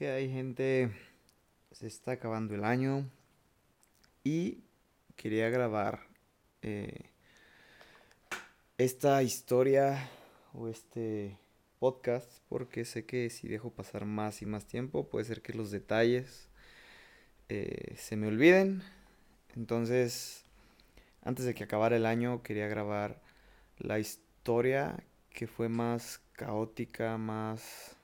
que hay gente? Se está acabando el año y quería grabar eh, esta historia o este podcast porque sé que si dejo pasar más y más tiempo puede ser que los detalles eh, se me olviden. Entonces, antes de que acabara el año quería grabar la historia que fue más caótica, más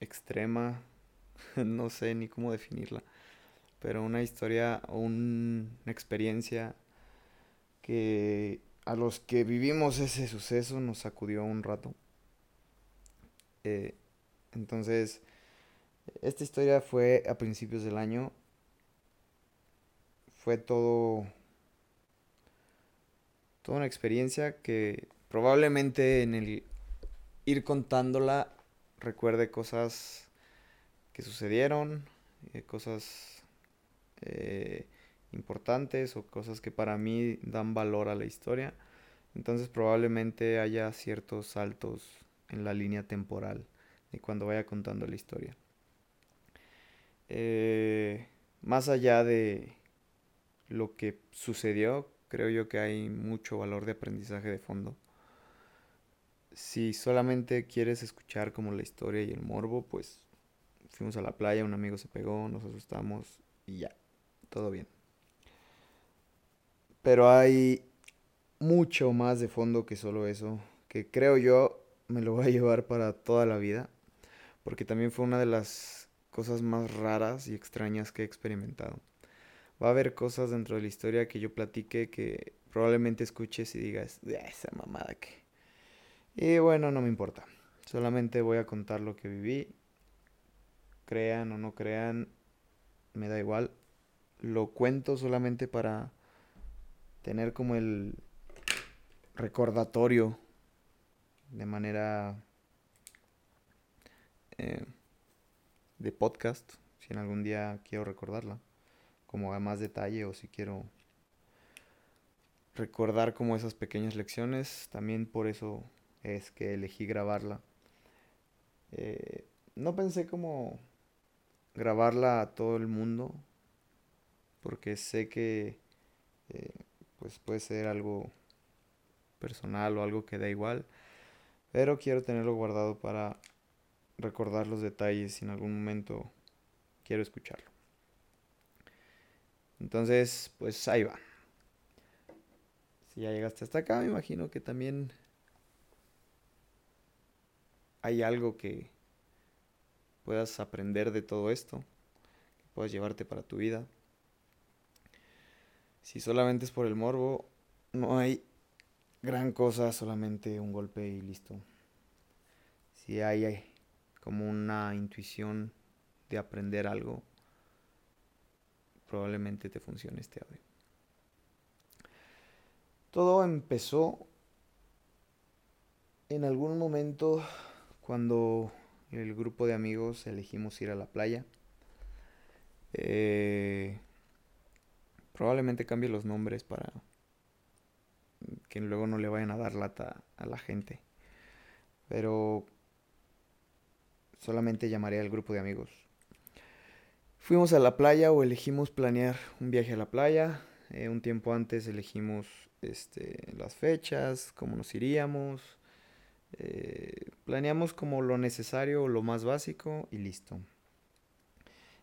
extrema, no sé ni cómo definirla, pero una historia o una experiencia que a los que vivimos ese suceso nos sacudió un rato. Eh, entonces, esta historia fue a principios del año. Fue todo. Toda una experiencia que probablemente en el ir contándola recuerde cosas que sucedieron, eh, cosas eh, importantes o cosas que para mí dan valor a la historia. Entonces probablemente haya ciertos saltos en la línea temporal de cuando vaya contando la historia. Eh, más allá de lo que sucedió, creo yo que hay mucho valor de aprendizaje de fondo. Si solamente quieres escuchar como la historia y el morbo, pues fuimos a la playa, un amigo se pegó, nos asustamos y ya, todo bien. Pero hay mucho más de fondo que solo eso, que creo yo me lo voy a llevar para toda la vida, porque también fue una de las cosas más raras y extrañas que he experimentado. Va a haber cosas dentro de la historia que yo platique que probablemente escuches y digas, esa mamada que... Y bueno, no me importa. Solamente voy a contar lo que viví. Crean o no crean, me da igual. Lo cuento solamente para tener como el recordatorio de manera eh, de podcast, si en algún día quiero recordarla, como a más detalle o si quiero recordar como esas pequeñas lecciones, también por eso es que elegí grabarla. Eh, no pensé como grabarla a todo el mundo, porque sé que eh, pues puede ser algo personal o algo que da igual. Pero quiero tenerlo guardado para recordar los detalles si en algún momento quiero escucharlo. Entonces, pues ahí va. Si ya llegaste hasta acá, me imagino que también hay algo que puedas aprender de todo esto, que puedas llevarte para tu vida. Si solamente es por el morbo, no hay gran cosa, solamente un golpe y listo. Si hay, como una intuición de aprender algo, probablemente te funcione este audio. Todo empezó en algún momento cuando el grupo de amigos elegimos ir a la playa. Eh, Probablemente cambie los nombres para que luego no le vayan a dar lata a la gente. Pero solamente llamaré al grupo de amigos. Fuimos a la playa o elegimos planear un viaje a la playa. Eh, un tiempo antes elegimos este, las fechas, cómo nos iríamos. Eh, planeamos como lo necesario lo más básico y listo.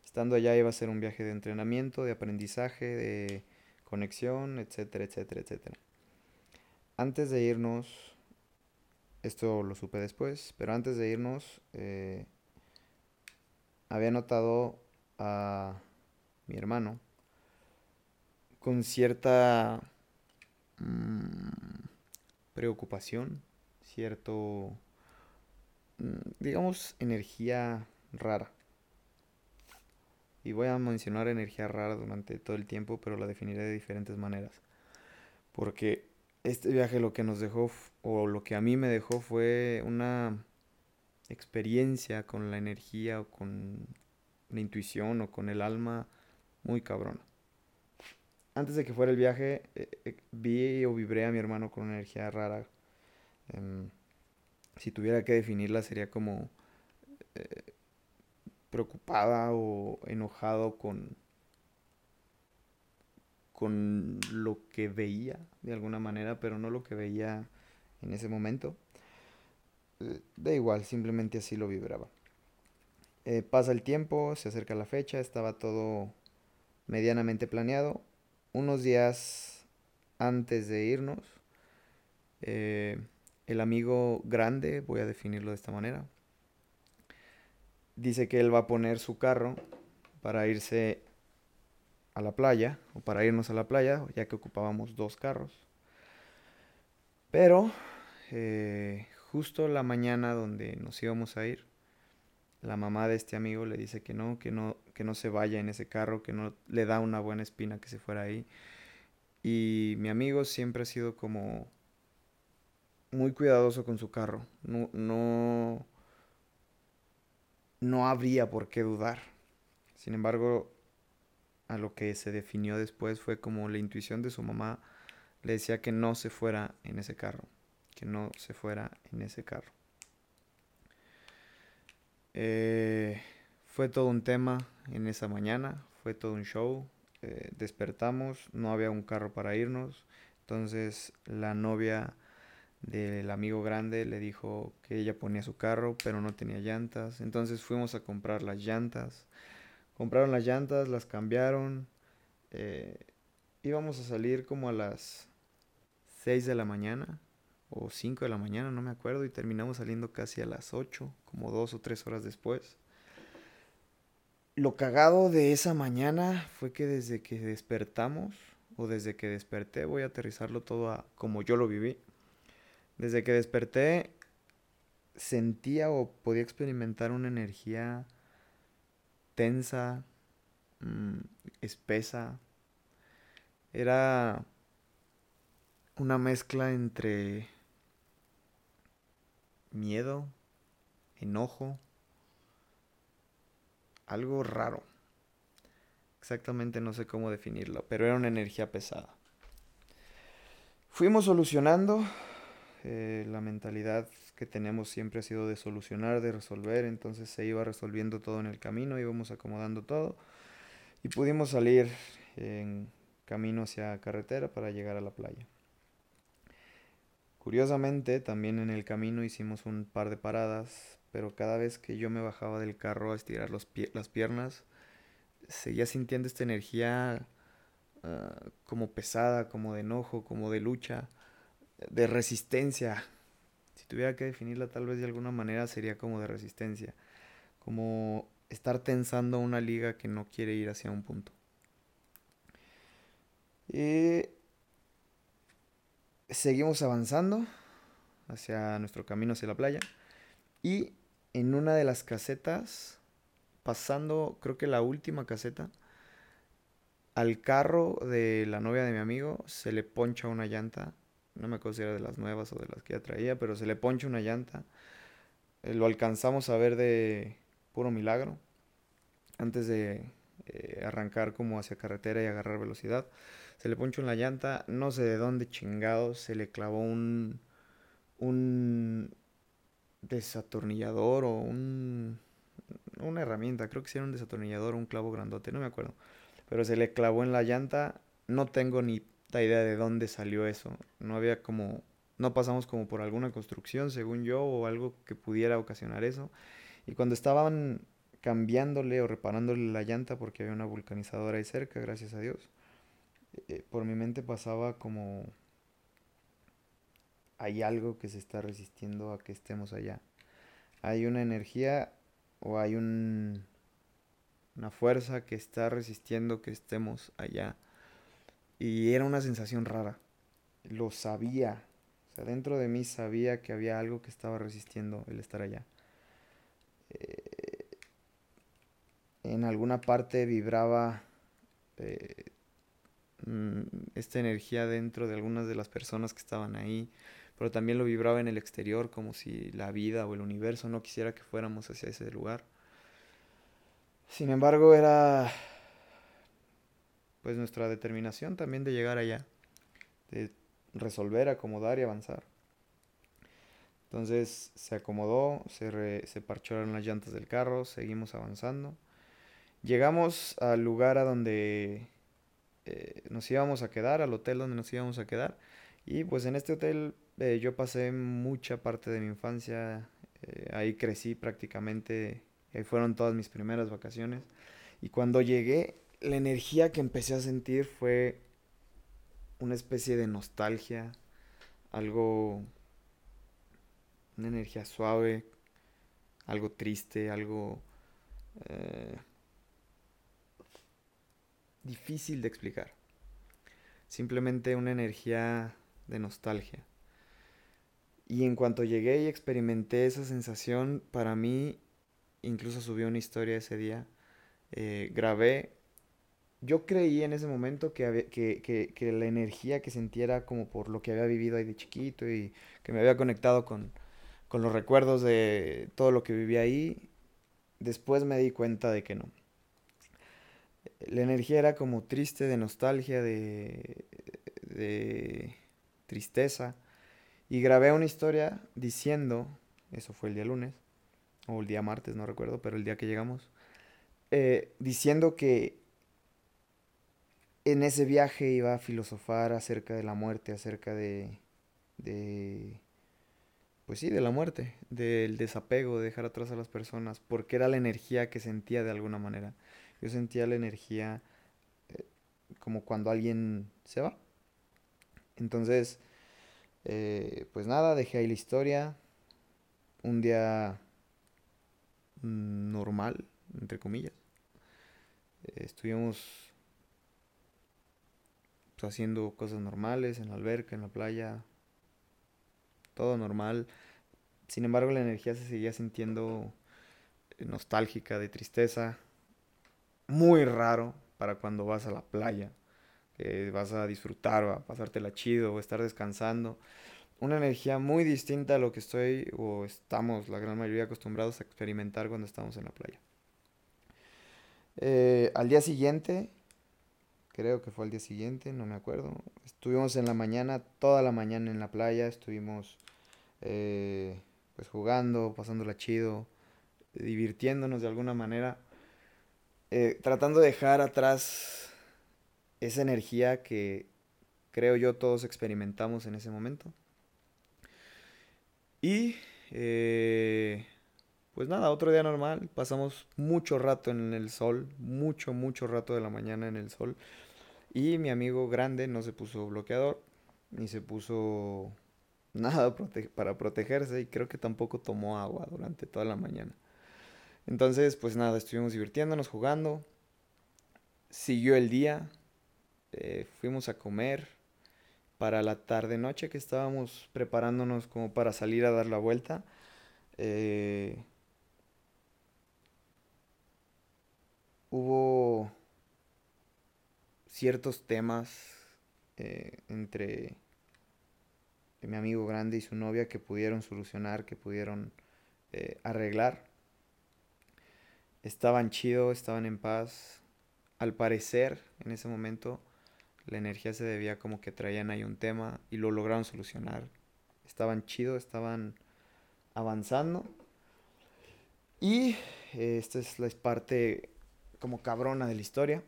Estando allá iba a ser un viaje de entrenamiento, de aprendizaje, de conexión, etcétera, etcétera, etcétera. Antes de irnos, esto lo supe después, pero antes de irnos, eh, había notado a mi hermano con cierta mm, preocupación, cierto, mm, digamos, energía rara. Y voy a mencionar energía rara durante todo el tiempo, pero la definiré de diferentes maneras. Porque este viaje lo que nos dejó, o lo que a mí me dejó, fue una experiencia con la energía o con la intuición o con el alma muy cabrona. Antes de que fuera el viaje, eh, eh, vi o vibré a mi hermano con una energía rara. Em, si tuviera que definirla, sería como eh, preocupada o enojado con, con lo que veía de alguna manera, pero no lo que veía en ese momento. Eh, da igual, simplemente así lo vibraba. Eh, pasa el tiempo, se acerca la fecha, estaba todo medianamente planeado. Unos días antes de irnos, eh, el amigo grande, voy a definirlo de esta manera, dice que él va a poner su carro para irse a la playa, o para irnos a la playa, ya que ocupábamos dos carros. Pero eh, justo la mañana donde nos íbamos a ir, la mamá de este amigo le dice que no, que no, que no se vaya en ese carro, que no le da una buena espina que se fuera ahí. Y mi amigo siempre ha sido como muy cuidadoso con su carro. No, no, no habría por qué dudar. Sin embargo, a lo que se definió después fue como la intuición de su mamá le decía que no se fuera en ese carro, que no se fuera en ese carro. Eh, fue todo un tema en esa mañana, fue todo un show. Eh, despertamos, no había un carro para irnos, entonces la novia del amigo grande le dijo que ella ponía su carro, pero no tenía llantas. Entonces fuimos a comprar las llantas. Compraron las llantas, las cambiaron. Eh, íbamos a salir como a las 6 de la mañana o 5 de la mañana, no me acuerdo, y terminamos saliendo casi a las 8, como dos o tres horas después. Lo cagado de esa mañana fue que desde que despertamos, o desde que desperté, voy a aterrizarlo todo a como yo lo viví. Desde que desperté, sentía o podía experimentar una energía tensa, mm, espesa. Era una mezcla entre miedo, enojo, algo raro. Exactamente no sé cómo definirlo, pero era una energía pesada. Fuimos solucionando. Eh, la mentalidad que tenemos siempre ha sido de solucionar, de resolver. Entonces se iba resolviendo todo en el camino, íbamos acomodando todo. Y pudimos salir en camino hacia carretera para llegar a la playa. Curiosamente, también en el camino hicimos un par de paradas, pero cada vez que yo me bajaba del carro a estirar los las piernas, seguía sintiendo esta energía ah, como pesada, como de enojo, como de lucha, de resistencia. Si tuviera que definirla tal vez de alguna manera sería como de resistencia, como estar tensando una liga que no quiere ir hacia un punto. Y seguimos avanzando hacia nuestro camino hacia la playa. Y en una de las casetas, pasando, creo que la última caseta, al carro de la novia de mi amigo se le poncha una llanta. No me acuerdo si era de las nuevas o de las que ya traía, pero se le poncha una llanta. Eh, lo alcanzamos a ver de puro milagro. Antes de eh, arrancar como hacia carretera y agarrar velocidad se le ponchó en la llanta, no sé de dónde chingado, se le clavó un, un desatornillador o un, una herramienta, creo que sí era un desatornillador, un clavo grandote, no me acuerdo. Pero se le clavó en la llanta, no tengo ni idea de dónde salió eso. No había como, no pasamos como por alguna construcción, según yo, o algo que pudiera ocasionar eso. Y cuando estaban cambiándole o reparándole la llanta, porque había una vulcanizadora ahí cerca, gracias a Dios, eh, por mi mente pasaba como hay algo que se está resistiendo a que estemos allá. Hay una energía o hay un, una fuerza que está resistiendo que estemos allá. Y era una sensación rara. Lo sabía. O sea, dentro de mí sabía que había algo que estaba resistiendo el estar allá. Eh, en alguna parte vibraba eh, Mm, esta energía dentro de algunas de las personas que estaban ahí, pero también lo vibraba en el exterior como si la vida o el universo no quisiera que fuéramos hacia ese lugar. Sin embargo, era pues nuestra determinación también de llegar allá, de resolver, acomodar y avanzar. Entonces se acomodó, se, se parcharon las llantas del carro, seguimos avanzando. Llegamos al lugar a donde eh, nos íbamos a quedar, al hotel donde nos íbamos a quedar. Y pues en este hotel eh, yo pasé mucha parte de mi infancia, eh, ahí crecí prácticamente, ahí fueron todas mis primeras vacaciones. Y cuando llegué, la energía que empecé a sentir fue una especie de nostalgia, algo, una energía suave, algo triste, algo difícil de explicar. Simplemente una energía de nostalgia. Y en cuanto llegué y experimenté esa sensación, para mí, incluso subí una historia ese día, eh, grabé, yo creí en ese momento que, que, que, la energía que sentía era como por lo que había vivido ahí de chiquito y que me había conectado con, con los recuerdos de todo lo que viví ahí. Después me di cuenta de que no la energía era como triste, de nostalgia, de, de tristeza. Y grabé una historia diciendo, eso fue el día lunes, o el día martes, no recuerdo, pero el día que llegamos, eh, diciendo que en ese viaje iba a filosofar acerca de la muerte, acerca de, de, pues sí, de la muerte, del desapego, de dejar atrás a las personas, porque era la energía que sentía de alguna manera. Yo sentía la energía eh, como cuando alguien se va. Entonces, eh, pues nada, dejé ahí la historia. Un día normal, entre comillas. Eh, estuvimos pues, haciendo cosas normales en la alberca, en la playa. Todo normal. Sin embargo, la energía se seguía sintiendo nostálgica, de tristeza muy raro para cuando vas a la playa, que vas a disfrutar a pasártela chido o estar descansando. Una energía muy distinta a lo que estoy o estamos la gran mayoría acostumbrados a experimentar cuando estamos en la playa. Eh, al día siguiente, creo que fue al día siguiente, no me acuerdo, estuvimos en la mañana, toda la mañana en la playa, estuvimos eh, pues jugando, pasándola chido, divirtiéndonos de alguna manera. Eh, tratando de dejar atrás esa energía que creo yo todos experimentamos en ese momento. Y eh, pues nada, otro día normal, pasamos mucho rato en el sol, mucho, mucho rato de la mañana en el sol. Y mi amigo grande no se puso bloqueador, ni se puso nada para protegerse y creo que tampoco tomó agua durante toda la mañana. Entonces, pues nada, estuvimos divirtiéndonos, jugando. Siguió el día. Eh, fuimos a comer. Para la tarde-noche que estábamos preparándonos como para salir a dar la vuelta. Eh, hubo ciertos temas eh, entre mi amigo grande y su novia que pudieron solucionar, que pudieron arreglar estaban chido, estaban en paz. Al parecer, en ese momento, la energía se debía como que traían ahí un tema y lo lograron solucionar. Estaban chido, estaban avanzando. Y eh, esta es la parte como cabrona de la historia.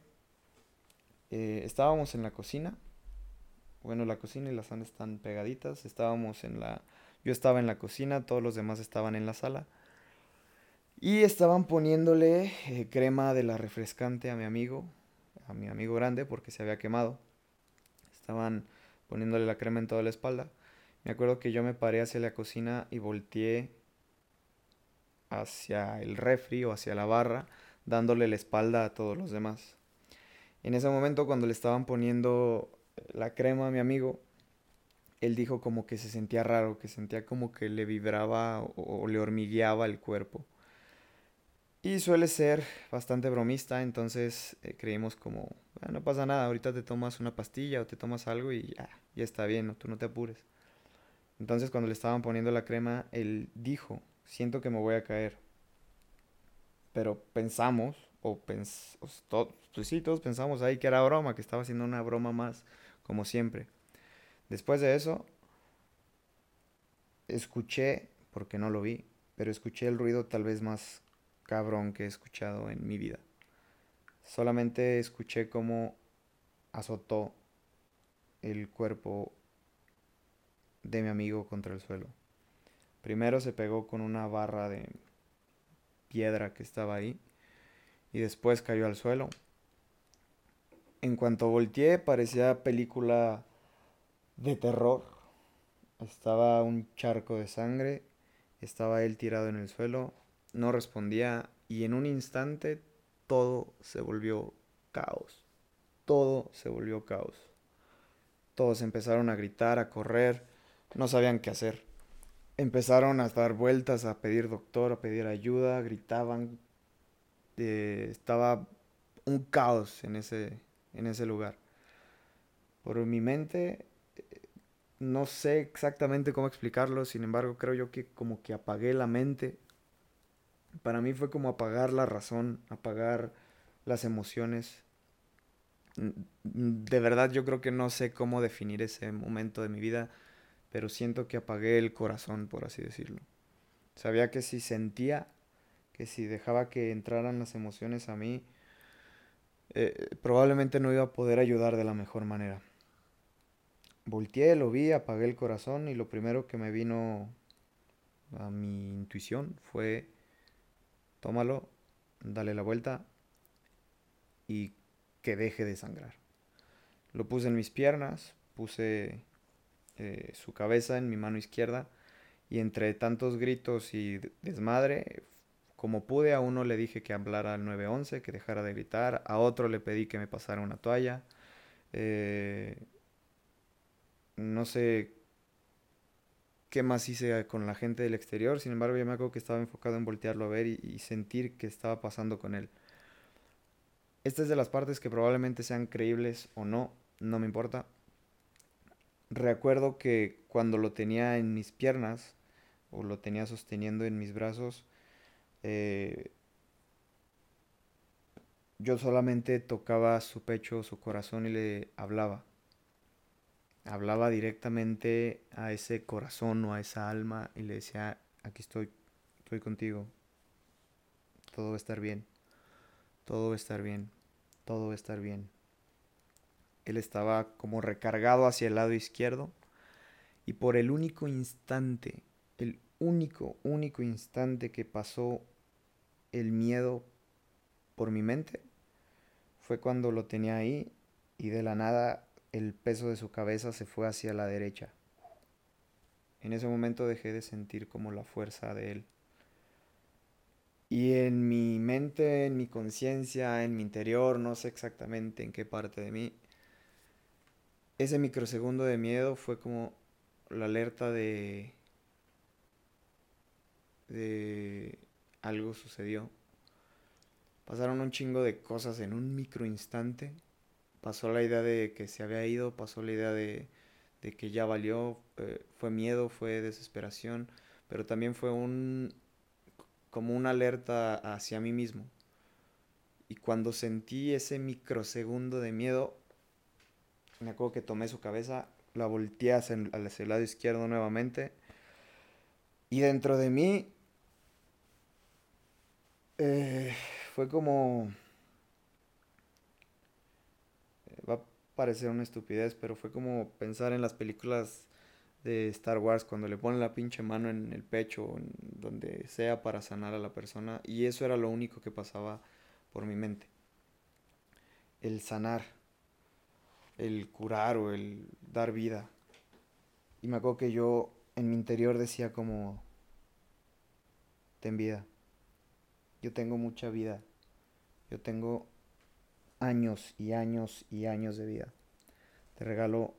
Eh, estábamos en la cocina. Bueno, la cocina y la sala están pegaditas. Estábamos en la... Yo estaba en la cocina, todos los demás estaban en la sala. Y estaban poniéndole eh, crema de la refrescante a mi amigo, a mi amigo grande, porque se había quemado. Estaban poniéndole la crema en toda la espalda. Me acuerdo que yo me paré hacia la cocina y volteé hacia el refri o hacia la barra, dándole la espalda a todos los demás. En ese momento, cuando le estaban poniendo la crema a mi amigo, él dijo como que se sentía raro, que sentía como que le vibraba o le hormigueaba el cuerpo. Y suele ser bastante bromista, entonces eh, creímos como, no pasa nada, ahorita te tomas una pastilla o te tomas algo y ya, ya está bien, tú no te apures. Entonces cuando le estaban poniendo la crema, él dijo, siento que me voy a caer. Pero pensamos, pues sí, todos pensamos ahí que era broma, que estaba haciendo una broma más, como siempre. Después de eso, escuché, porque no lo vi, pero escuché el ruido tal vez más cabrón que he escuchado en mi vida. Solamente escuché cómo azotó el cuerpo de mi amigo contra el suelo. Primero se pegó con una barra de piedra que estaba ahí y después cayó al suelo. En cuanto volteé parecía película de terror. Estaba un charco de sangre, estaba él tirado en el suelo, no respondía y en un instante todo se volvió caos. Todo se volvió caos. Todos empezaron a gritar, a correr, no sabían qué hacer. Empezaron a dar vueltas, a pedir doctor, a pedir ayuda, gritaban. Eh, estaba un caos en ese, en ese lugar. Por mi mente, no sé exactamente cómo explicarlo, sin embargo creo yo que como que apagué la mente. Para mí fue como apagar la razón, apagar las emociones. De verdad yo creo que no sé cómo definir ese momento de mi vida pero siento que apagué el corazón, por así decirlo. Sabía que si sentía, que si dejaba que entraran las emociones a mí, eh, probablemente no iba a poder ayudar de la mejor manera. Volteé, lo vi, apagué el corazón y lo primero que me vino a mi intuición fue, tómalo, dale la vuelta y que deje de sangrar. Lo puse en mis piernas, puse eh, su cabeza en mi mano izquierda y entre tantos gritos y desmadre, como pude, a uno le dije que hablara al 911, que dejara de gritar, a otro le pedí que me pasara una toalla. Eh, no sé qué más hice con la gente del exterior, sin embargo yo me acuerdo que estaba enfocado en voltearlo a ver y, y sentir qué estaba pasando con él. Esta es de las partes que probablemente sean creíbles o no, no me importa, recuerdo que cuando lo tenía en mis piernas o lo tenía sosteniendo en mis brazos, eh, yo solamente tocaba su pecho, su corazón y le hablaba. Hablaba directamente a ese corazón o a esa alma y le decía, aquí estoy, estoy contigo. Todo va a estar bien. Todo va a estar bien. Todo va a estar bien. Él estaba como recargado hacia el lado izquierdo y por el único instante, el único, único instante que pasó el miedo por mi mente fue cuando lo tenía ahí y de la nada el peso de su cabeza se fue hacia la derecha. En ese momento dejé de sentir como la fuerza de él. Y en mi mente, en mi conciencia, en mi interior, no sé exactamente en qué parte de mí, ese microsegundo de miedo fue como la alerta de de algo sucedió. Pasaron un chingo de cosas en un micro instante. Pasó la idea de que se había ido, pasó la idea de, de que ya valió, eh, fue miedo, fue desesperación, pero también fue un como una alerta hacia mí mismo. Y cuando sentí ese microsegundo de miedo, me acuerdo que tomé su cabeza, la volteé hacia, el lado izquierdo nuevamente. Y dentro de mí eh, fue como... Eh, va a parecer una estupidez, pero fue como pensar en las películas de Star Wars cuando le ponen la pinche mano en el pecho, en donde sea para sanar a la persona. Y eso era lo único que pasaba por mi mente. El sanar el curar o el dar vida. Y me acuerdo que yo en mi interior decía como, ten vida. Yo tengo mucha vida. Yo tengo años y años y años de vida. Te regalo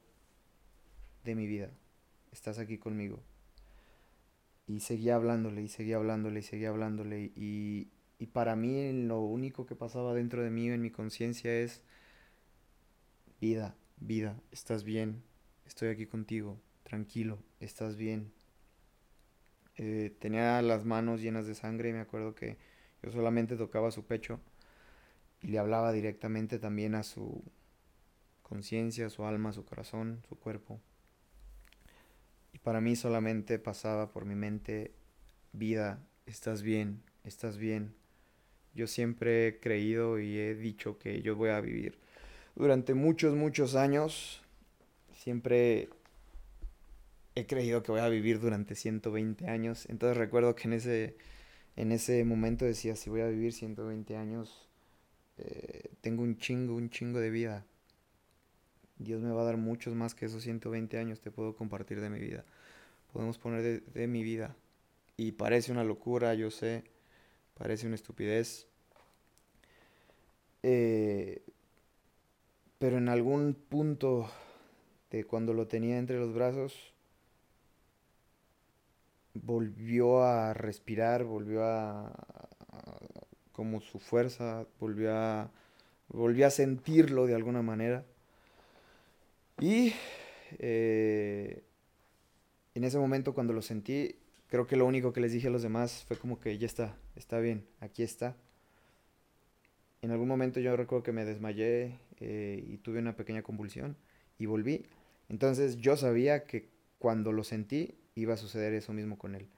de mi vida. Estás aquí conmigo. Y seguía hablándole y seguía hablándole y seguía hablándole. Y, y para mí lo único que pasaba dentro de mí, en mi conciencia, es vida, vida, estás bien, estoy aquí contigo, tranquilo, estás bien. Eh, tenía las manos llenas de sangre y me acuerdo que yo solamente tocaba su pecho y le hablaba directamente también a su conciencia, su alma, su corazón, su cuerpo. Y para mí solamente pasaba por mi mente, vida, estás bien, estás bien. Yo siempre he creído y he dicho que yo voy a vivir durante muchos, muchos años. Siempre he creído que voy a vivir durante 120 años. Entonces recuerdo que en ese, en ese momento decía, si voy a vivir 120 años, eh, tengo un chingo, un chingo de vida. Dios me va a dar muchos más que esos 120 años, te puedo compartir de mi vida. Podemos poner de, de mi vida. Y parece una locura, yo sé, parece una estupidez. Eh, pero en algún punto de cuando lo tenía entre los brazos, volvió a respirar, volvió a, como su fuerza, volvió a volvió a sentirlo de alguna manera. Y eh, en ese momento cuando lo sentí, creo que lo único que les dije a los demás fue como que ya está, está bien, aquí está. En algún momento yo recuerdo que me desmayé eh, y tuve una pequeña convulsión y volví. Entonces yo sabía que cuando lo sentí iba a suceder eso mismo con él.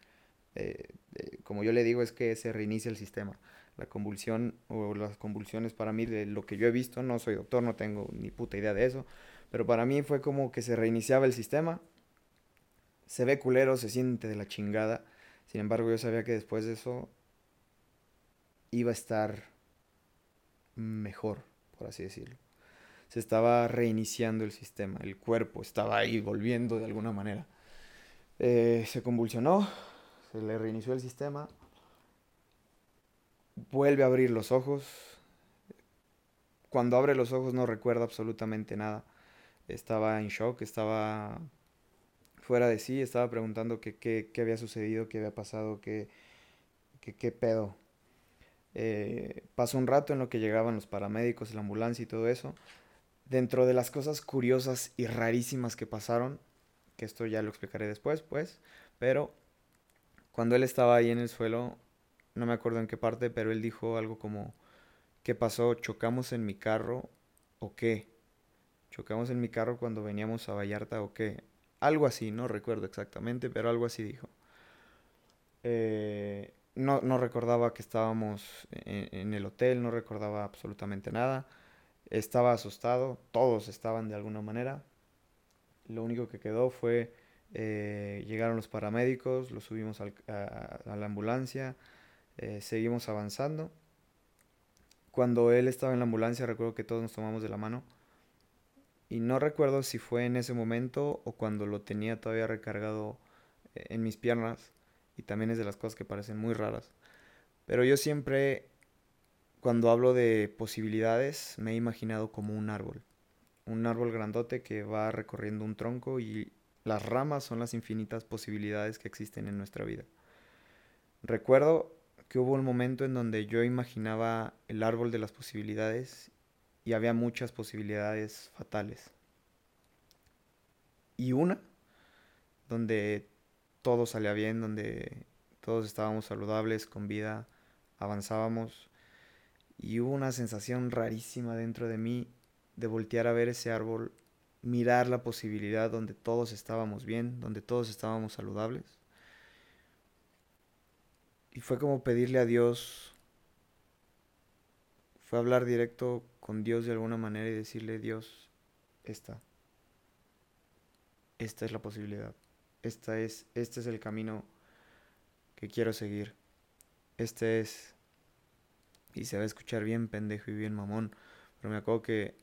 Eh, eh, como yo le digo, es que se reinicia el sistema. La convulsión o las convulsiones para mí, de lo que yo he visto, no soy doctor, no tengo ni puta idea de eso, pero para mí fue como que se reiniciaba el sistema. Se ve culero, se siente de la chingada. Sin embargo, yo sabía que después de eso iba a estar mejor, por así decirlo. Se estaba reiniciando el sistema, el cuerpo estaba ahí volviendo de alguna manera. Eh, se convulsionó, se le reinició el sistema, vuelve a abrir los ojos. Cuando abre los ojos no recuerda absolutamente nada. Estaba en shock, estaba fuera de sí, estaba preguntando qué, qué, había sucedido, qué había pasado, qué, qué, qué pedo. Eh, pasó un rato en lo que llegaban los paramédicos, la ambulancia y todo eso. Dentro de las cosas curiosas y rarísimas que pasaron, que esto ya lo explicaré después, pues, pero cuando él estaba ahí en el suelo, no me acuerdo en qué parte, pero él dijo algo como, ¿qué pasó? ¿Chocamos en mi carro o qué? ¿Chocamos en mi carro cuando veníamos a Vallarta o qué? Algo así, no recuerdo exactamente, pero algo así dijo. Eh, no, no, recordaba que estábamos en, en, el hotel, no recordaba absolutamente nada. Estaba asustado, todos estaban de alguna manera. Lo único que quedó fue, eh, llegaron los paramédicos, lo subimos a, la ambulancia, eh, seguimos avanzando. Cuando él estaba en la ambulancia recuerdo que todos nos tomamos de la mano. Y no recuerdo si fue en ese momento o cuando lo tenía todavía recargado eh, en mis piernas. Y también es de las cosas que parecen muy raras. Pero yo siempre, cuando hablo de posibilidades, me he imaginado como un árbol un árbol grandote que va recorriendo un tronco y las ramas son las infinitas posibilidades que existen en nuestra vida. Recuerdo que hubo un momento en donde yo imaginaba el árbol de las posibilidades y había muchas posibilidades fatales. Y una donde todo salía bien, donde todos estábamos saludables, con vida, avanzábamos. Y hubo una sensación rarísima dentro de mí de voltear a ver ese árbol, mirar la posibilidad donde todos estábamos bien, donde todos estábamos saludables. Y fue como pedirle a Dios, fue hablar directo con Dios de alguna manera y decirle, Dios, esta, esta es la posibilidad, esta es, este es el camino que quiero seguir, este es, y se va a escuchar bien pendejo y bien mamón, pero me acuerdo que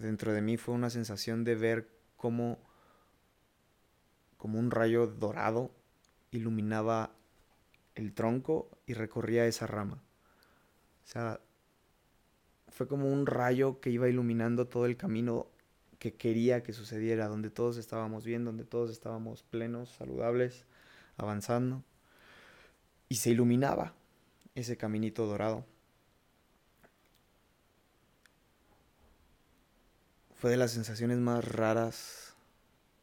dentro de mí fue una sensación de ver cómo como un rayo dorado iluminaba el tronco y recorría esa rama. O sea, fue como un rayo que iba iluminando todo el camino que quería que sucediera, donde todos estábamos bien, donde todos estábamos plenos, saludables, avanzando. Y se iluminaba ese caminito dorado. Fue de las sensaciones más raras,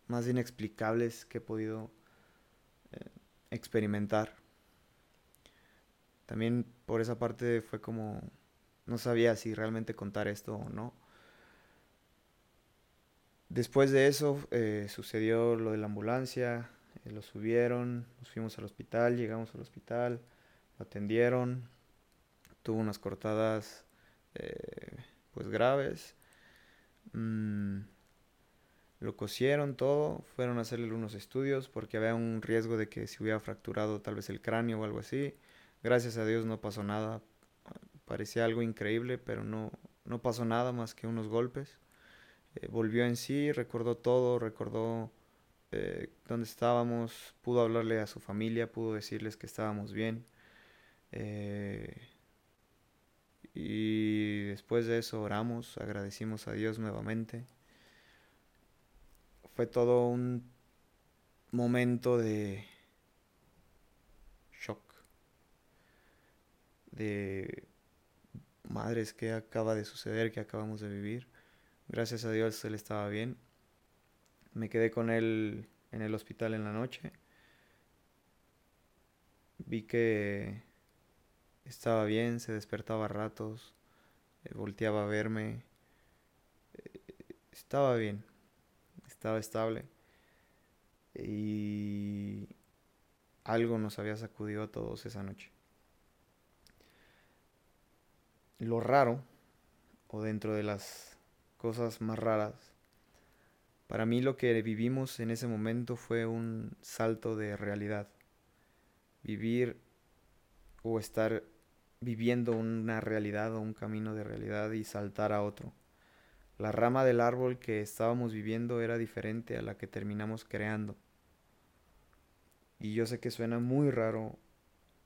más inexplicables que he podido eh, experimentar. También por esa parte fue como, no sabía si realmente contar esto o no. Después de eso eh, sucedió lo de la ambulancia, eh, lo subieron, nos fuimos al hospital, llegamos al hospital, lo atendieron, tuvo unas cortadas eh, pues graves, mm, lo cosieron todo, fueron a hacerle unos estudios porque había un riesgo de que se hubiera fracturado tal vez el cráneo o algo así. Gracias a Dios no pasó nada, parecía algo increíble, pero no, no pasó nada más que unos golpes. Eh, volvió en sí, recordó todo, recordó eh, dónde estábamos, pudo hablarle a su familia, pudo decirles que estábamos bien. Eh, y después de eso oramos, agradecimos a Dios nuevamente. Fue todo un momento de shock, de madres que acaba de suceder, que acabamos de vivir. Gracias a Dios él estaba bien. Me quedé con él en el hospital en la noche. Vi que estaba bien, se despertaba a ratos, eh, volteaba a verme. Eh, estaba bien, estaba estable. Y algo nos había sacudido a todos esa noche. Lo raro, o dentro de las cosas más raras. Para mí lo que vivimos en ese momento fue un salto de realidad. Vivir o estar viviendo una realidad o un camino de realidad y saltar a otro. La rama del árbol que estábamos viviendo era diferente a la que terminamos creando. Y yo sé que suena muy raro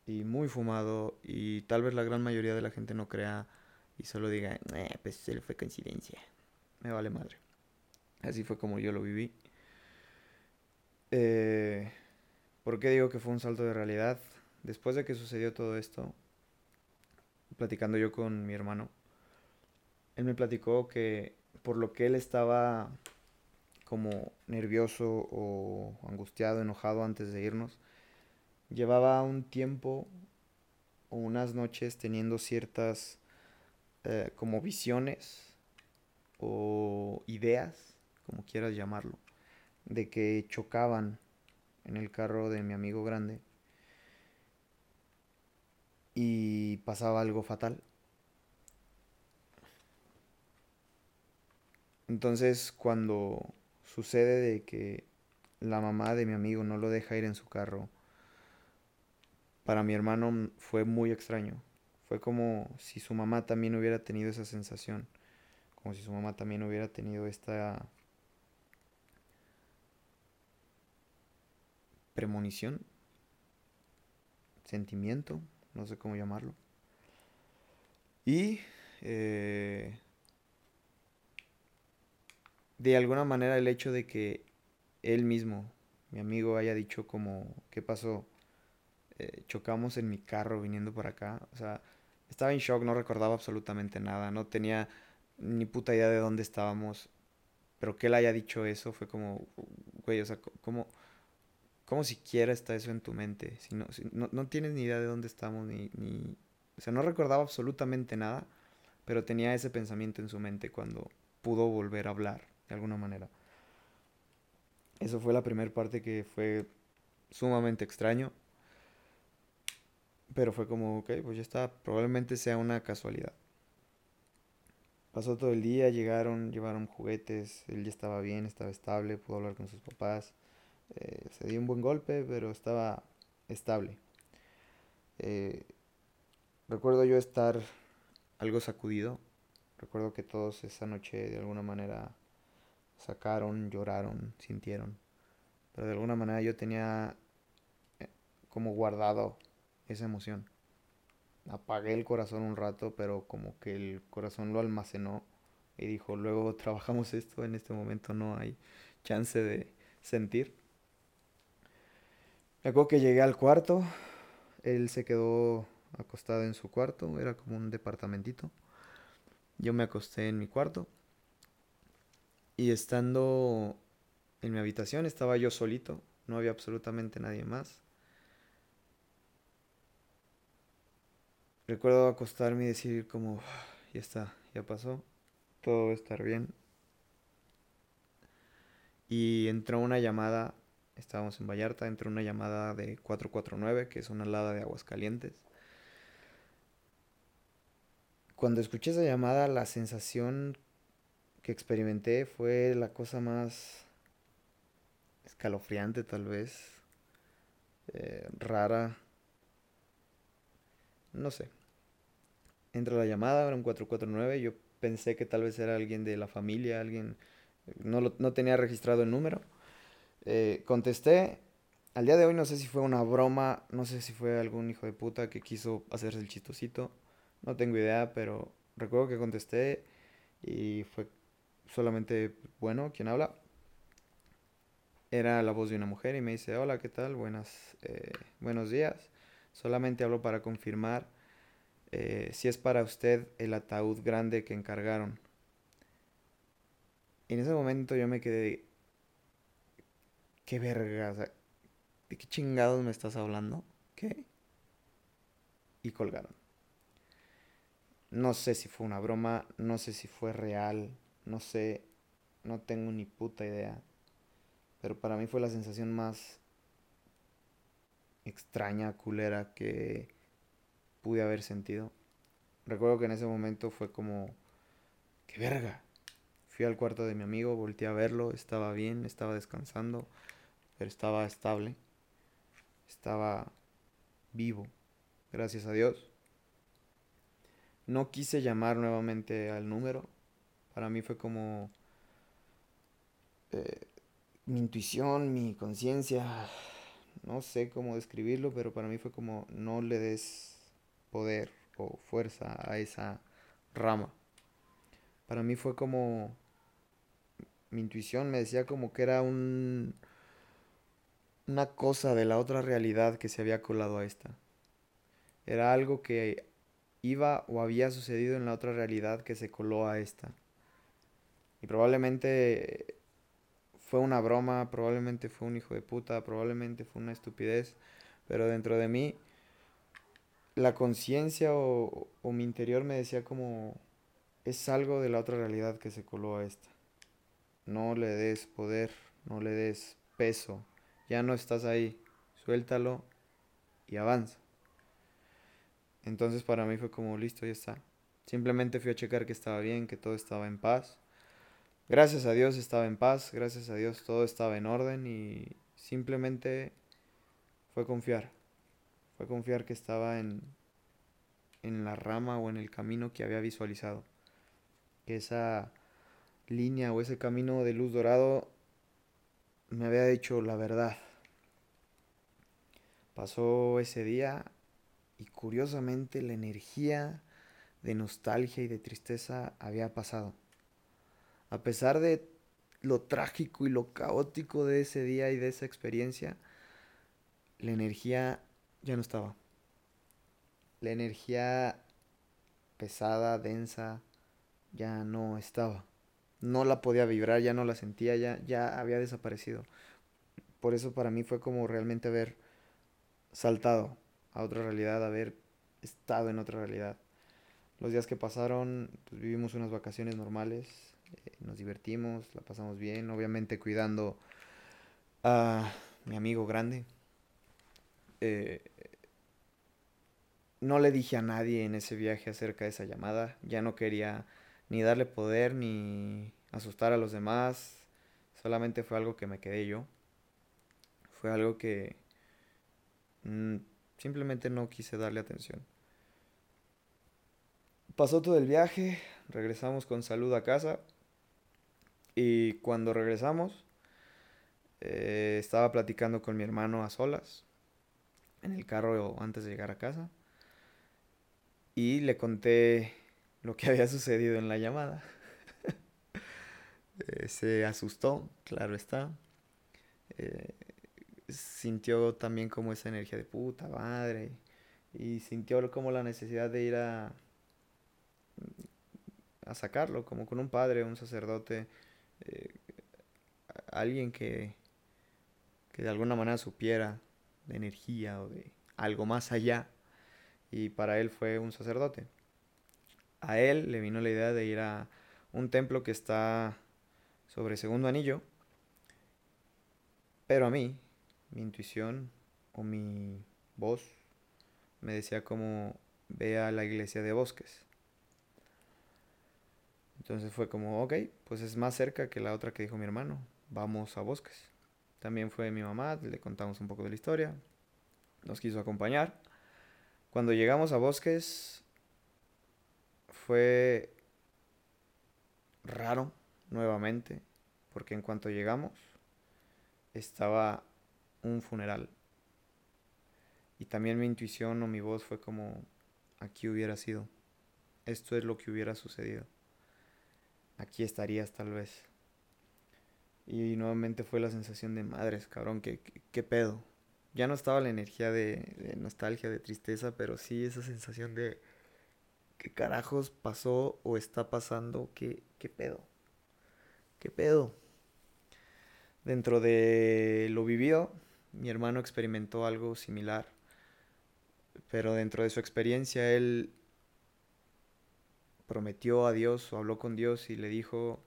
y muy fumado y tal vez la gran mayoría de la gente no crea y solo diga, eh, pues solo fue coincidencia me vale madre. Así fue como yo lo viví. Eh, ¿Por qué digo que fue un salto de realidad? Después de que sucedió todo esto, platicando yo con mi hermano, él me platicó que por lo que él estaba como nervioso o angustiado, enojado antes de irnos, llevaba un tiempo o unas noches teniendo ciertas eh, como visiones o ideas, como quieras llamarlo, de que chocaban en el carro de mi amigo grande y pasaba algo fatal. Entonces cuando sucede de que la mamá de mi amigo no lo deja ir en su carro, para mi hermano fue muy extraño. Fue como si su mamá también hubiera tenido esa sensación como si su mamá también hubiera tenido esta premonición, sentimiento, no sé cómo llamarlo. Y eh, de alguna manera el hecho de que él mismo, mi amigo, haya dicho como, ¿qué pasó? Eh, chocamos en mi carro viniendo por acá. O sea, estaba en shock, no recordaba absolutamente nada, no tenía ni puta idea de dónde estábamos. Pero que él haya dicho eso fue como, güey, o sea, ¿cómo, cómo siquiera está eso en tu mente? Si no, no, no, tienes ni idea de dónde estamos, ni, ni... O sea, no recordaba absolutamente nada, pero tenía ese pensamiento en su mente cuando pudo volver a hablar, de alguna manera. Eso fue la primera parte que fue sumamente extraño. Pero fue como, ok, pues ya está, probablemente sea una casualidad. Pasó todo el día, llegaron, llevaron juguetes, él ya estaba bien, estaba estable, pudo hablar con sus papás. Eh, se dio un buen golpe, pero estaba estable. Eh, recuerdo yo estar algo sacudido. Recuerdo que todos esa noche de alguna manera sacaron, lloraron, sintieron. Pero de alguna manera yo tenía eh, como guardado esa emoción apagué el corazón un rato, pero como que el corazón lo almacenó y dijo, luego trabajamos esto, en este momento no hay chance de sentir. Me que llegué al cuarto, él se quedó acostado en su cuarto, era como un departamentito. Yo me acosté en mi cuarto y estando en mi habitación estaba yo solito, no había absolutamente nadie más. Recuerdo acostarme y decir como, ya está, ya pasó, todo va a estar bien. Y entró una llamada, estábamos en Vallarta, entró una llamada de 449, que es una alada de aguas calientes. Cuando escuché esa llamada, la sensación que experimenté fue la cosa más escalofriante tal vez, eh, rara, no sé. Entra la llamada, era un 449, yo pensé que tal vez era alguien de la familia, alguien, no, no tenía registrado el número. Eh, contesté, al día de hoy no sé si fue una broma, no sé si fue algún hijo de puta que quiso hacerse el chistosito, no tengo idea, pero recuerdo que contesté y fue solamente, bueno, ¿quién habla? Era la voz de una mujer y me dice, hola, ¿qué tal? Buenas, eh, buenos días. Solamente hablo para confirmar eh, si es para usted el ataúd grande que encargaron. Y en ese momento yo me quedé, qué verga, ¿de qué chingados me estás hablando? ¿Qué? Y colgaron. No sé si fue una broma, no sé si fue real, no sé, no tengo ni puta idea. Pero para mí fue la sensación más extraña, culera que pude haber sentido. Recuerdo que en ese momento fue como, ¡qué verga! Fui al cuarto de mi amigo, volteé a verlo, estaba bien, estaba descansando, pero estaba estable, estaba vivo, gracias a Dios. No quise llamar nuevamente al número, para mí fue como eh, mi intuición, mi conciencia, no sé cómo describirlo, pero para mí fue como no le des poder o fuerza a esa rama. Para mí fue como mi intuición me decía como que era un una cosa de la otra realidad que se había colado a esta. Era algo que iba o había sucedido en la otra realidad que se coló a esta. Y probablemente fue una broma, probablemente fue un hijo de puta, probablemente fue una estupidez, pero dentro de mí la conciencia o, mi interior me decía como es algo de la otra realidad que se coló a esta. No le des poder, no le des peso, ya no estás ahí, suéltalo y avanza. Entonces para mí fue como listo, ya está. Simplemente fui a checar que estaba bien, que todo estaba en paz. Gracias a Dios estaba en paz, gracias a Dios todo estaba en orden y simplemente fue confiar. Fue confiar que estaba en, en la rama o en el camino que había visualizado. Que esa línea o ese camino de luz dorado me había dicho la verdad. Pasó ese día y curiosamente la energía de nostalgia y de tristeza había pasado a pesar de lo trágico y lo caótico de ese día y de esa experiencia, la energía ya no estaba. La energía pesada, densa, ya no estaba. No la podía vibrar, ya no la sentía, ya, ya había desaparecido. Por eso para mí fue como realmente haber saltado a otra realidad, haber estado en otra realidad. Los días que pasaron, pues vivimos unas vacaciones normales, eh, nos divertimos, la pasamos bien, obviamente cuidando a mi amigo grande. Eh, no le dije a nadie en ese viaje acerca de esa llamada, ya no quería ni darle poder ni asustar a los demás, solamente fue algo que me quedé yo, fue algo que mm, simplemente no quise darle atención. Pasó todo el viaje, regresamos con salud a casa. Y cuando regresamos, eh, estaba platicando con mi hermano a solas, en el carro antes de llegar a casa. Y le conté lo que había sucedido en la llamada. Se asustó, claro está. Eh, sintió también como esa energía de puta madre. Y sintió como la necesidad de ir a, a sacarlo, como con un padre, un sacerdote eh, alguien que, que de alguna manera supiera de energía o de algo más allá. Y para él fue un sacerdote. A él le vino la idea de ir a un templo que está sobre Segundo Anillo, Pero a mí, mi intuición o mi voz me decía como ve la iglesia de bosques. Entonces fue como, ok, pues es más cerca que la otra que dijo mi hermano, vamos a bosques. También fue mi mamá, le contamos un poco de la historia, nos quiso acompañar. Cuando llegamos a bosques fue raro nuevamente, porque en cuanto llegamos estaba un funeral. Y también mi intuición o mi voz fue como, aquí hubiera sido. Esto es lo que hubiera sucedido. Aquí estarías tal vez. Y nuevamente fue la sensación de madres, cabrón, ¿qué, qué, pedo? Ya no estaba la energía de, nostalgia, de tristeza, pero sí esa sensación de qué carajos pasó o está pasando, qué, qué pedo. ¿Qué pedo? Dentro de lo vivido, mi hermano experimentó algo similar, pero dentro de su experiencia él prometió a Dios o habló con Dios y le dijo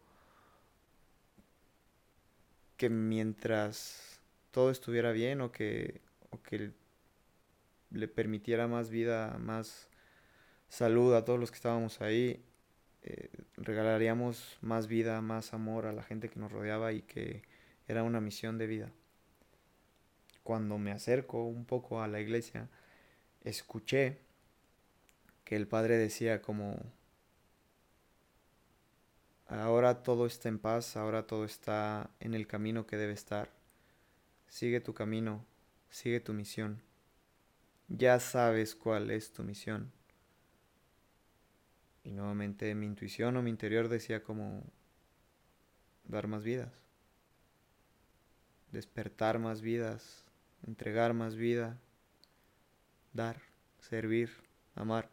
que mientras todo estuviera bien o que, que le permitiera más vida, más salud a todos los que estábamos ahí, eh, regalaríamos más vida, más amor a la gente que nos rodeaba y que era una misión de vida. Cuando me acerco un poco a la iglesia, escuché que el padre decía como Ahora todo está en paz, ahora todo está en el camino que debe estar. Sigue tu camino, sigue tu misión. Ya sabes cuál es tu misión. Y nuevamente mi intuición o mi interior decía como dar más vidas, despertar más vidas, entregar más vida, dar, servir, amar.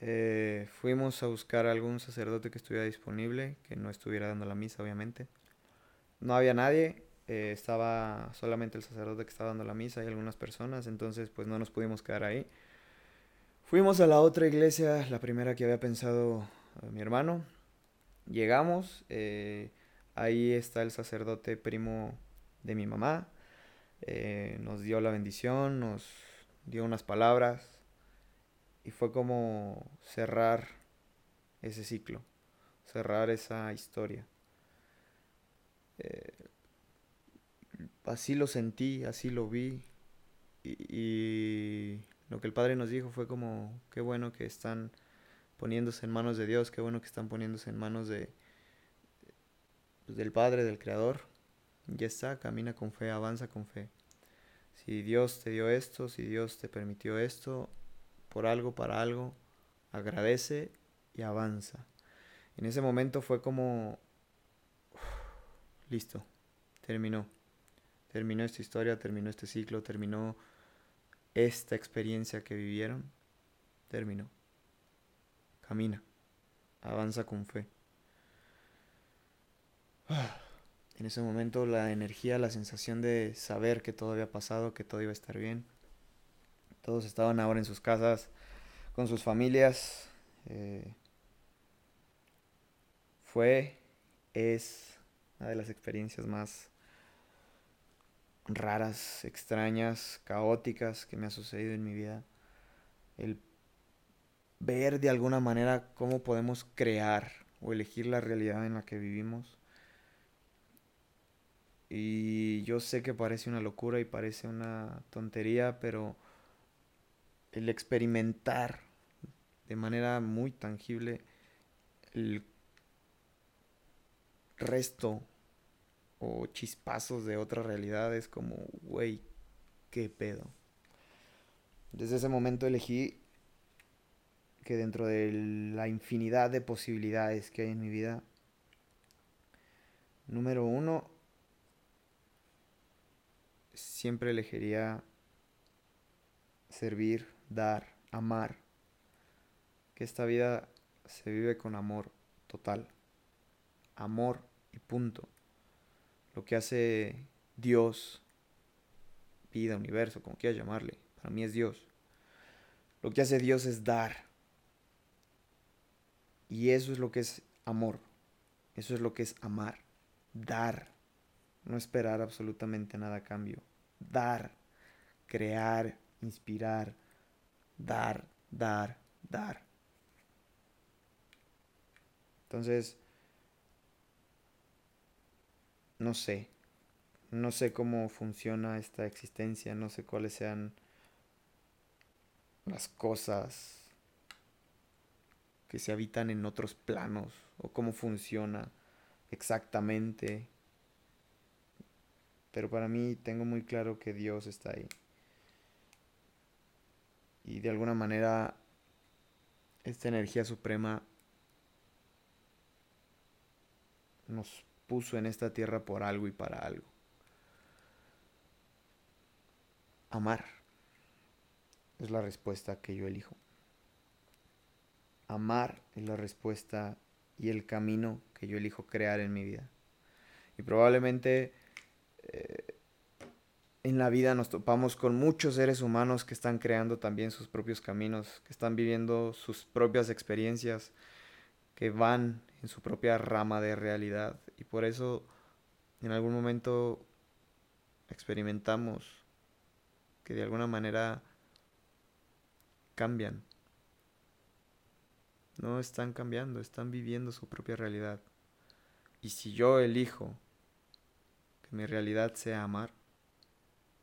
Eh, fuimos a buscar algún sacerdote que estuviera disponible, que no estuviera dando la misa, obviamente. No había nadie, eh, estaba solamente el sacerdote que estaba dando la misa y algunas personas, entonces pues no nos pudimos quedar ahí. Fuimos a la otra iglesia, la primera que había pensado eh, mi hermano. Llegamos, ahí está el sacerdote primo de mi mamá. nos dio la bendición, nos dio unas palabras y fue como cerrar ese ciclo, cerrar esa historia. Eh, así lo sentí, así lo vi. Y, lo que el Padre nos dijo fue como, qué bueno que están poniéndose en manos de Dios, qué bueno que están poniéndose en manos de, pues, del Padre, del Creador. Ya está, camina con fe, avanza con fe. Si Dios te dio esto, si Dios te permitió esto, por algo, para algo, agradece y avanza. En ese momento fue como, listo, terminó. Terminó esta historia, terminó este ciclo, terminó esta experiencia que vivieron. Terminó. Camina. Avanza con fe. En ese momento la energía, la sensación de saber que todo había pasado, que todo iba a estar bien, todos estaban ahora en sus casas con sus familias. Eh, fue, es una de las experiencias más raras, extrañas, caóticas que me ha sucedido en mi vida. El ver de alguna manera cómo podemos crear o elegir la realidad en la que vivimos. Y yo sé que parece una locura y parece una tontería, pero el experimentar de manera muy tangible el resto o chispazos de otra realidad es como, güey, qué pedo. Desde ese momento elegí que dentro de la infinidad de posibilidades que hay en mi vida, número uno, siempre elegiría servir dar, amar. Que esta vida se vive con amor total. Amor y punto. Lo que hace Dios, vida, universo, como quieras llamarle, para mí es Dios. Lo que hace Dios es dar. Y eso es lo que es amor. Eso es lo que es amar. Dar. no esperar absolutamente nada a cambio, dar, crear, inspirar, dar, dar, dar. Entonces, no sé, no sé cómo funciona esta existencia, no sé cuáles sean las cosas que se habitan en otros planos o cómo funciona exactamente. Pero para mí tengo muy claro que Dios está ahí. Y de alguna manera esta energía suprema nos puso en esta tierra por algo y para algo. Amar es la respuesta que yo elijo. Amar es la respuesta y el camino que yo elijo crear en mi vida. Y probablemente eh, en la vida nos topamos con muchos seres humanos que están creando también sus propios caminos, que están viviendo sus propias experiencias, que van en su propia rama de realidad. Y por eso en algún momento experimentamos que de alguna manera cambian. No están cambiando, están viviendo su propia realidad. Y si yo elijo que mi realidad sea amar,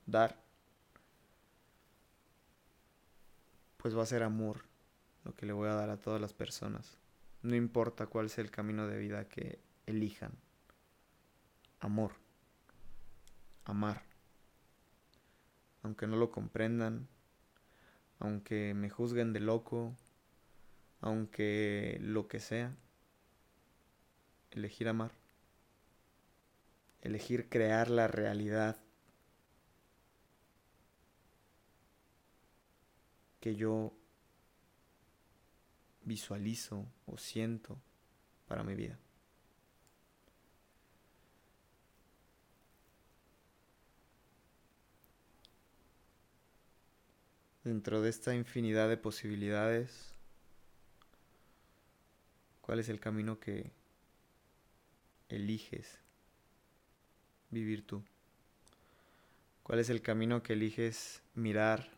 dar, pues va a ser amor lo que le voy a dar a todas las personas. No importa cuál sea el camino de vida que elijan. Amor. Amar. Aunque no lo comprendan, aunque me juzguen de loco, aunque lo que sea. Elegir amar. Elegir crear la realidad que yo visualizo o siento para mi vida. Dentro de esta infinidad de posibilidades, ¿cuál es el camino que eliges vivir tú? ¿Cuál es el camino que eliges mirar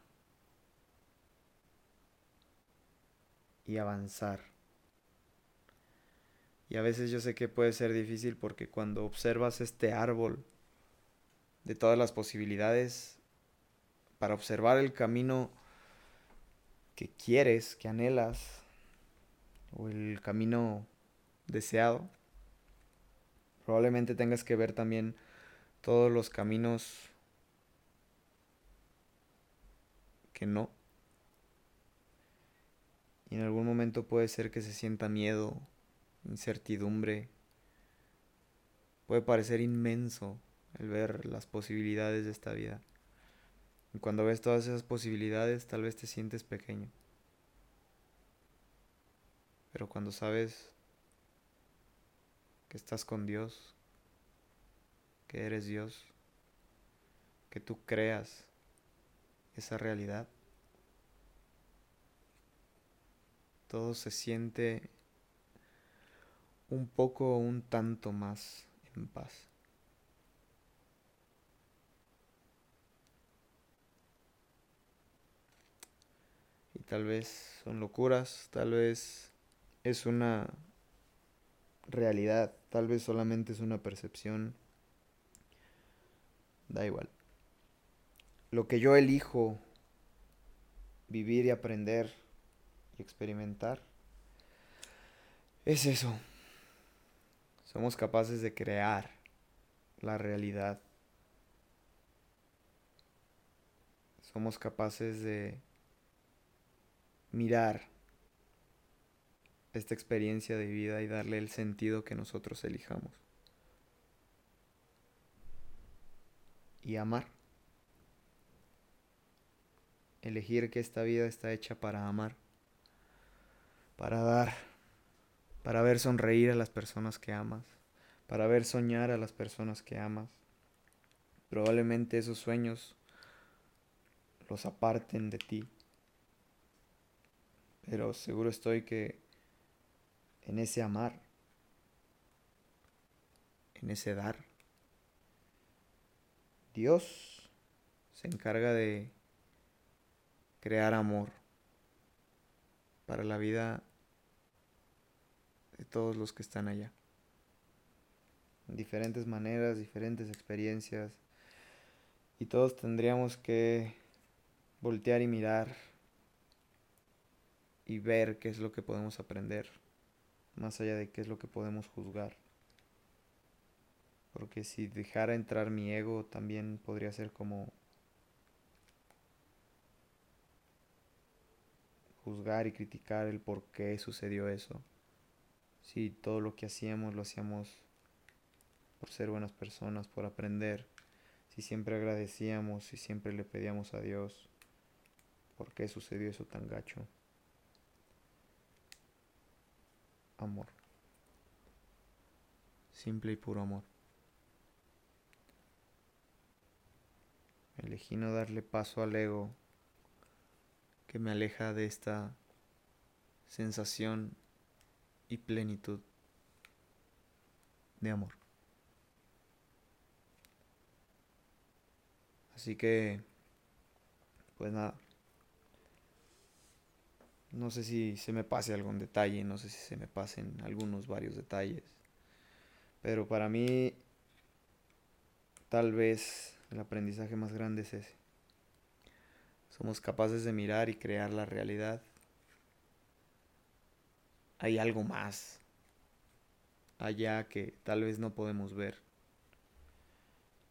y avanzar. Y a veces yo sé que puede ser difícil porque cuando observas este árbol de todas las posibilidades, para observar el camino que quieres, que anhelas, o el camino deseado, probablemente tengas que ver también todos los caminos que no. Y en algún momento puede ser que se sienta miedo, incertidumbre. Puede parecer inmenso el ver las posibilidades de esta vida. Y cuando ves todas esas posibilidades, tal vez te sientes pequeño. Pero cuando sabes que estás con Dios, que eres Dios, que tú creas esa realidad, todo se siente un poco o un tanto más en paz. Tal vez son locuras, tal vez es una realidad, tal vez solamente es una percepción. Da igual. Lo que yo elijo vivir y aprender y experimentar, es eso. Somos capaces de crear la realidad. Somos capaces de mirar esta experiencia de vida y darle el sentido que nosotros elijamos. Y amar. Elegir que esta vida está hecha para amar para dar, para ver sonreír a las personas que amas, para ver soñar a las personas que amas. Probablemente esos sueños los aparten de ti, pero seguro estoy que en ese amar, en ese dar, Dios se encarga de crear amor para la vida de todos los que están allá. Diferentes maneras, diferentes experiencias. Y todos tendríamos que voltear y mirar y ver qué es lo que podemos aprender, más allá de qué es lo que podemos juzgar. Porque si dejara entrar mi ego, también podría ser como juzgar y criticar el por qué sucedió eso. Si todo lo que hacíamos lo hacíamos por ser buenas personas, por aprender, si siempre agradecíamos, si siempre le pedíamos a Dios, ¿por qué sucedió eso tan gacho? Amor. Simple y puro amor. Elegí no darle paso al ego que me aleja de esta sensación y plenitud de amor. Así que, pues nada. No sé si se me pase algún detalle, no sé si se me pasen algunos varios detalles. Pero para mí, tal vez el aprendizaje más grande es ese. Somos capaces de mirar y crear la realidad. Hay algo más allá que tal vez no podemos ver.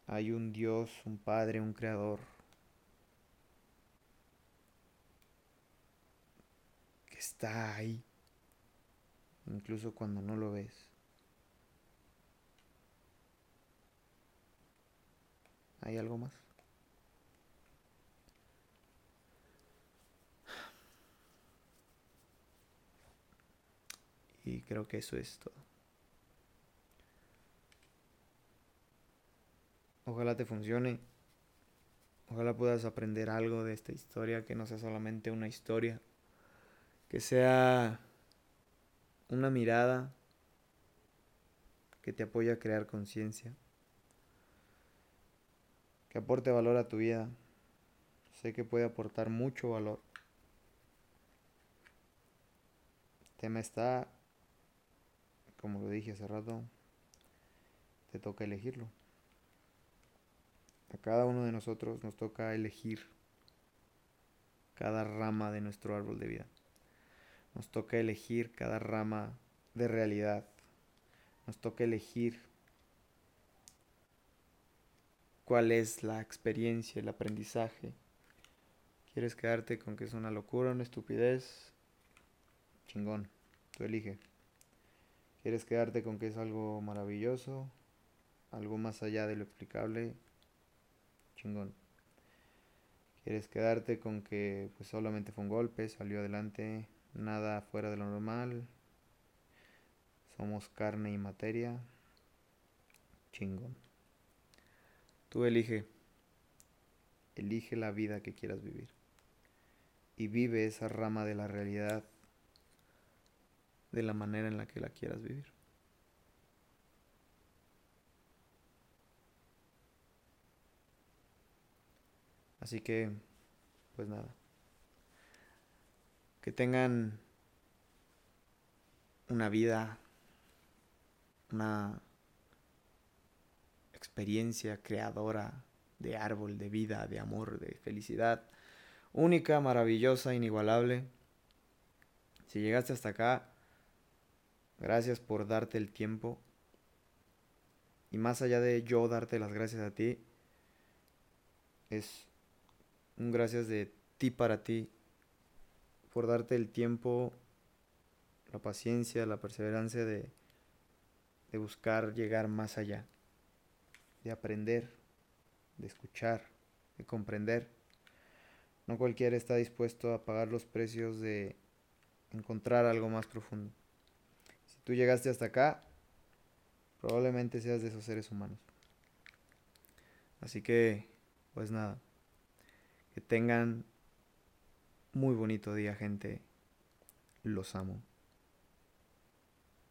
Hay un Dios, un Padre, un Creador está ahí, incluso cuando no lo ves. ¿Hay algo más? Y creo que eso es todo. Ojalá te funcione. Ojalá puedas aprender algo de esta historia, que no sea solamente una historia, que sea una mirada que te apoye a crear conciencia que aporte valor a tu vida. Sé que puede aportar mucho valor. El tema está, como lo dije hace rato, te toca elegirlo. A cada uno de nosotros nos toca elegir cada rama de nuestro árbol de vida. Nos toca elegir cada rama de realidad. Nos toca elegir cuál es la experiencia, el aprendizaje. ¿Quieres quedarte con que es una locura, una estupidez? Chingón, tú elige. ¿Quieres quedarte con que es algo maravilloso? Algo más allá de lo explicable? Chingón. ¿Quieres quedarte con que pues solamente fue un golpe, salió adelante, nada fuera de lo normal? Somos carne y materia. Chingón. Tú elige, elige la vida que quieras vivir y vive esa rama de la realidad de la manera en la que la quieras vivir. Así que, pues nada, que tengan una vida, una experiencia creadora de árbol, de vida, de amor, de felicidad, única, maravillosa, inigualable. Si llegaste hasta acá, gracias por darte el tiempo. Y más allá de yo darte las gracias a ti, es un gracias de ti para ti, por darte el tiempo, la paciencia, la perseverancia de, de buscar llegar más allá de aprender, de escuchar, de comprender. No cualquiera está dispuesto a pagar los precios de encontrar algo más profundo. Si tú llegaste hasta acá, probablemente seas de esos seres humanos. Así que, pues nada, que tengan muy bonito día, gente. Los amo.